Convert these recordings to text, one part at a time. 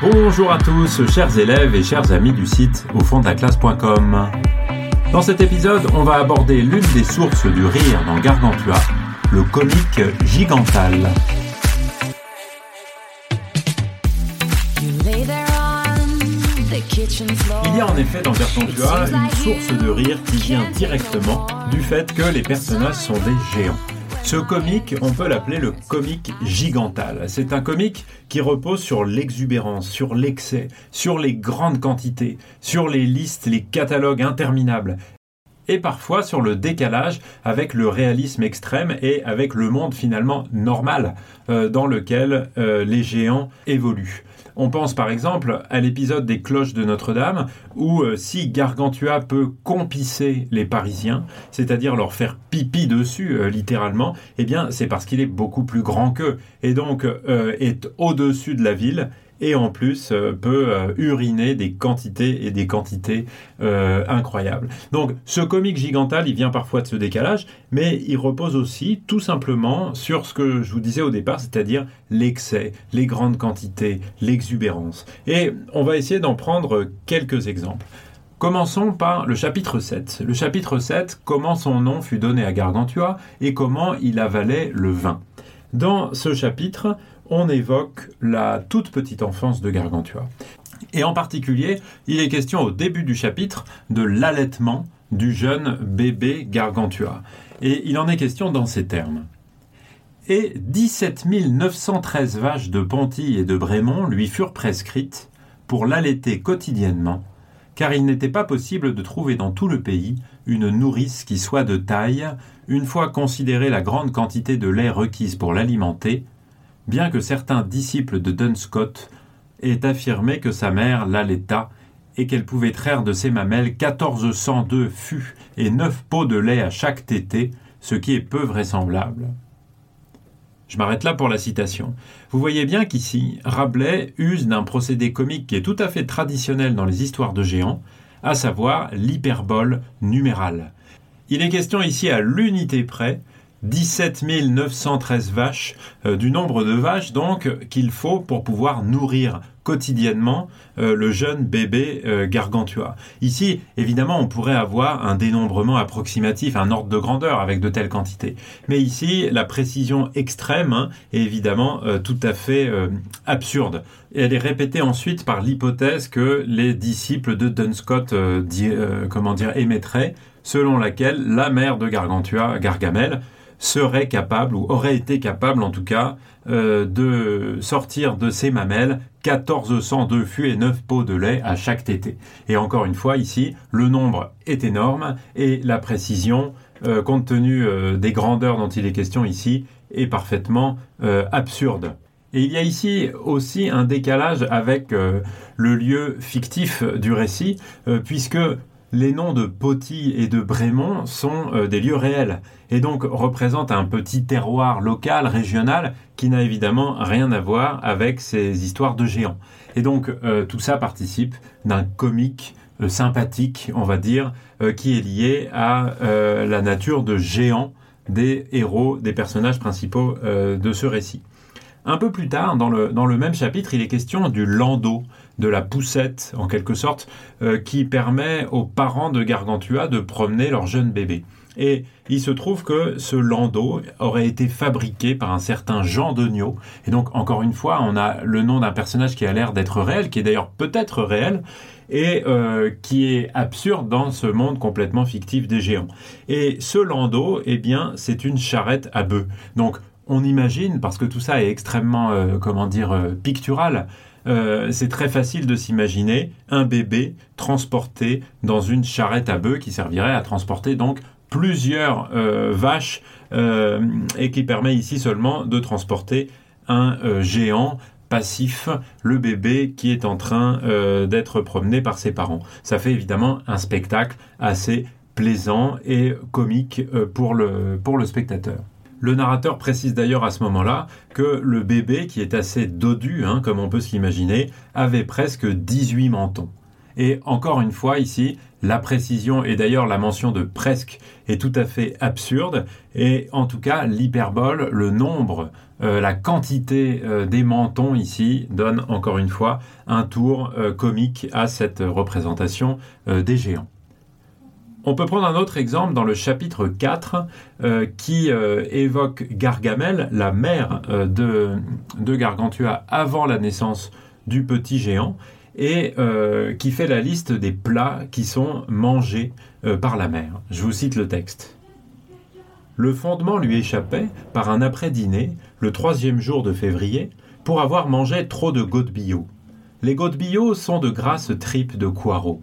Bonjour à tous, chers élèves et chers amis du site au fond. Dans cet épisode, on va aborder l'une des sources du rire dans Gargantua, le comique gigantal. Il y a en effet dans Gargantua une source de rire qui vient directement du fait que les personnages sont des géants. Ce comique, on peut l'appeler le comique gigantal. C'est un comique qui repose sur l'exubérance, sur l'excès, sur les grandes quantités, sur les listes, les catalogues interminables et parfois sur le décalage avec le réalisme extrême et avec le monde finalement normal euh, dans lequel euh, les géants évoluent. On pense par exemple à l'épisode des cloches de Notre-Dame, où euh, si Gargantua peut compisser les Parisiens, c'est-à-dire leur faire pipi dessus littéralement, eh bien c'est parce qu'il est beaucoup plus grand qu'eux, et donc est au-dessus de la ville, et en plus euh, peut euh, uriner des quantités et des quantités euh, incroyables. Donc ce comique gigantal, il vient parfois de ce décalage, mais il repose aussi tout simplement sur ce que je vous disais au départ, c'est-à-dire l'excès, les grandes quantités, l'exubérance. Et on va essayer d'en prendre quelques exemples. Commençons par le chapitre 7. Le chapitre 7, comment son nom fut donné à Gargantua et comment il avalait le vin. Dans ce chapitre, on évoque la toute petite enfance de Gargantua. Et en particulier, il est question au début du chapitre de l'allaitement du jeune bébé Gargantua. Et il en est question dans ces termes. Et 17 913 vaches de Ponty et de Brémont lui furent prescrites pour l'allaiter quotidiennement, car il n'était pas possible de trouver dans tout le pays une nourrice qui soit de taille, une fois considérée la grande quantité de lait requise pour l'alimenter, bien que certains disciples de Dunscott aient affirmé que sa mère l'allaita et qu'elle pouvait traire de ses mamelles 1402 fûts et 9 pots de lait à chaque tété, ce qui est peu vraisemblable. Je m'arrête là pour la citation. Vous voyez bien qu'ici, Rabelais use d'un procédé comique qui est tout à fait traditionnel dans les histoires de géants, à savoir l'hyperbole numérale. Il est question ici à l'unité près 17 913 vaches, euh, du nombre de vaches donc qu'il faut pour pouvoir nourrir quotidiennement euh, le jeune bébé euh, gargantua. Ici, évidemment, on pourrait avoir un dénombrement approximatif, un ordre de grandeur avec de telles quantités. Mais ici, la précision extrême hein, est évidemment tout à fait absurde. Elle est répétée ensuite par l'hypothèse que les disciples de Dunscott comment dire, émettraient, selon laquelle la mère de Gargantua, Gargamel, serait capable, ou aurait été capable en tout cas, euh, de sortir de ses mamelles 1402 fûts et 9 pots de lait à chaque tété. Et encore une fois, ici, le nombre est énorme et la précision, euh, compte tenu euh, des grandeurs dont il est question ici, est parfaitement absurde. Et il y a ici aussi un décalage avec le lieu fictif du récit, puisque les noms de Poty et de Brémont sont euh, des lieux réels et donc représentent un petit terroir local, régional, qui n'a évidemment rien à voir avec ces histoires de géants. Et donc euh, tout ça participe d'un comique euh, sympathique, on va dire, qui est lié à la nature de géant des héros, des personnages principaux de ce récit. Un peu plus tard, dans le, dans le même chapitre, il est question du landau, de la poussette en quelque sorte, euh, qui permet aux parents de Gargantua de promener leur jeune bébé. Et il se trouve que ce landau aurait été fabriqué par un certain Jean Degnaud. Et donc, encore une fois, on a le nom d'un personnage qui a l'air d'être réel, qui est d'ailleurs peut-être réel, et euh, qui est absurde dans ce monde complètement fictif des géants. Et ce landau, eh bien, c'est une charrette à bœufs. Donc, on imagine, parce que tout ça est extrêmement, euh, comment dire, euh, pictural, euh, c'est très facile de s'imaginer un bébé transporté dans une charrette à bœufs qui servirait à transporter donc plusieurs vaches et qui permet ici seulement de transporter un géant passif, le bébé qui est en train d'être promené par ses parents. Ça fait évidemment un spectacle assez plaisant et comique pour le, pour le spectateur. Le narrateur précise d'ailleurs à ce moment-là que le bébé, qui est assez dodu, hein, comme on peut s'imaginer, avait presque 18 mentons. Et encore une fois ici, la précision et d'ailleurs la mention de presque est tout à fait absurde. Et en tout cas, l'hyperbole, le nombre, euh, la quantité euh, des mentons ici donne encore une fois un tour euh, comique à cette représentation des géants. On peut prendre un autre exemple dans le chapitre 4 qui évoque Gargamel, la mère de, de Gargantua avant la naissance du petit géant et euh, qui fait la liste des plats qui sont mangés euh, par la mère. Je vous cite le texte. Le fondement lui échappait par un après-dîner, le troisième jour de février, pour avoir mangé trop de godbillots. Les godbillots sont de grasses tripes de coireaux.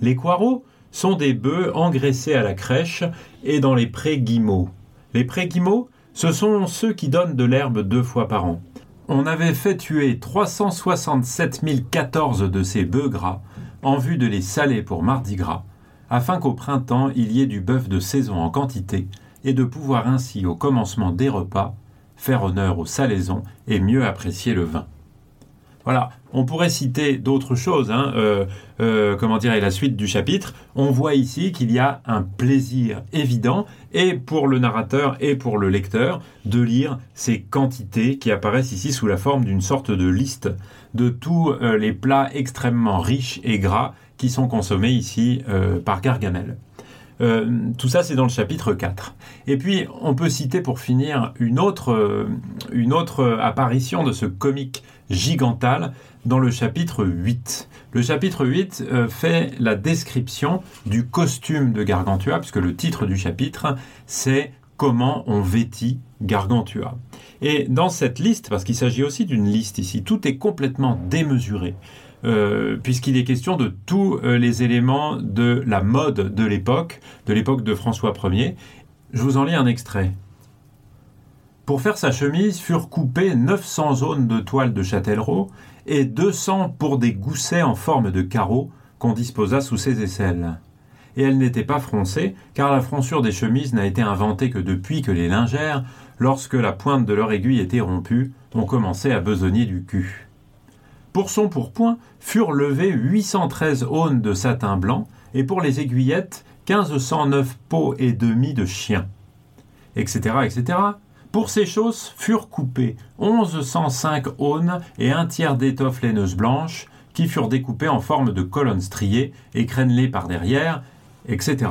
Les coireaux sont des bœufs engraissés à la crèche et dans les prés guimauds. Les prés guimauds, ce sont ceux qui donnent de l'herbe deux fois par an on avait fait tuer 367 014 de ces bœufs gras en vue de les saler pour Mardi Gras, afin qu'au printemps il y ait du bœuf de saison en quantité, et de pouvoir ainsi au commencement des repas faire honneur aux salaisons et mieux apprécier le vin. Voilà, on pourrait citer d'autres choses, hein, euh, euh, comment dire, la suite du chapitre. On voit ici qu'il y a un plaisir évident, et pour le narrateur et pour le lecteur, de lire ces quantités qui apparaissent ici sous la forme d'une sorte de liste de tous euh, les plats extrêmement riches et gras qui sont consommés ici par Gargamel. Tout ça, c'est dans le chapitre 4. Et puis, on peut citer pour finir une autre, une autre apparition de ce comique Gigantal dans le chapitre 8. Le chapitre 8 euh, fait la description du costume de Gargantua, puisque le titre du chapitre, c'est Comment on vêtit Gargantua. Et dans cette liste, parce qu'il s'agit aussi d'une liste ici, tout est complètement démesuré. Euh, puisqu'il est question de tous euh, les éléments de la mode de l'époque, de l'époque de François Ier. Je vous en lis un extrait. Pour faire sa chemise furent coupées 900 zones de toile de châtellerault et 200 pour des goussets en forme de carreaux qu'on disposa sous ses aisselles. Et elles n'étaient pas froncées, car la fronçure des chemises n'a été inventée que depuis que les lingères, lorsque la pointe de leur aiguille était rompue, ont commencé à besogner du cul. Pour son pourpoint furent levées 813 aunes de satin blanc, et pour les aiguillettes, 1509 peaux et demi de chien, etc., etc., pour ces choses furent coupées 1105 aunes et un tiers d'étoffe laineuse blanche, qui furent découpées en forme de colonnes striées et crénelées par derrière, etc.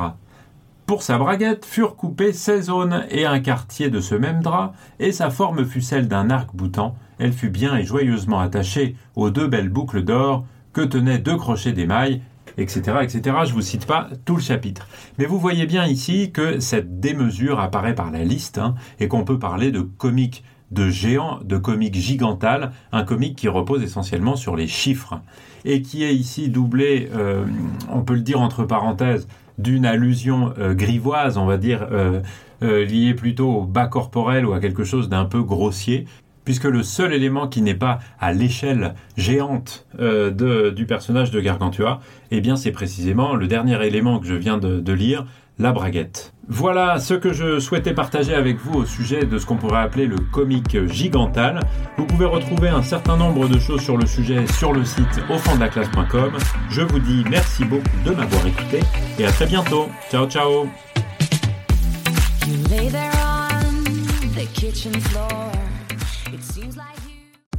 Pour sa braguette furent coupées 16 aunes et un quartier de ce même drap, et sa forme fut celle d'un arc boutant. Elle fut bien et joyeusement attachée aux deux belles boucles d'or que tenaient deux crochets d'émail etc., etc. Je vous cite pas tout le chapitre. Mais vous voyez bien ici que cette démesure apparaît par la liste hein, et qu'on peut parler de comique de géant, de comique gigantal, un comique qui repose essentiellement sur les chiffres et qui est ici doublé, euh, on peut le dire entre parenthèses, d'une allusion euh, grivoise, on va dire, euh, liée plutôt au bas corporel ou à quelque chose d'un peu grossier, puisque le seul élément qui n'est pas à l'échelle géante euh, du personnage de Gargantua, eh bien c'est précisément le dernier élément que je viens de, lire, la braguette. Voilà ce que je souhaitais partager avec vous au sujet de ce qu'on pourrait appeler le comique gigantal. Vous pouvez retrouver un certain nombre de choses sur le sujet sur le site au fond de la classe.com. Je vous dis merci beaucoup de m'avoir écouté et à très bientôt. Ciao ciao.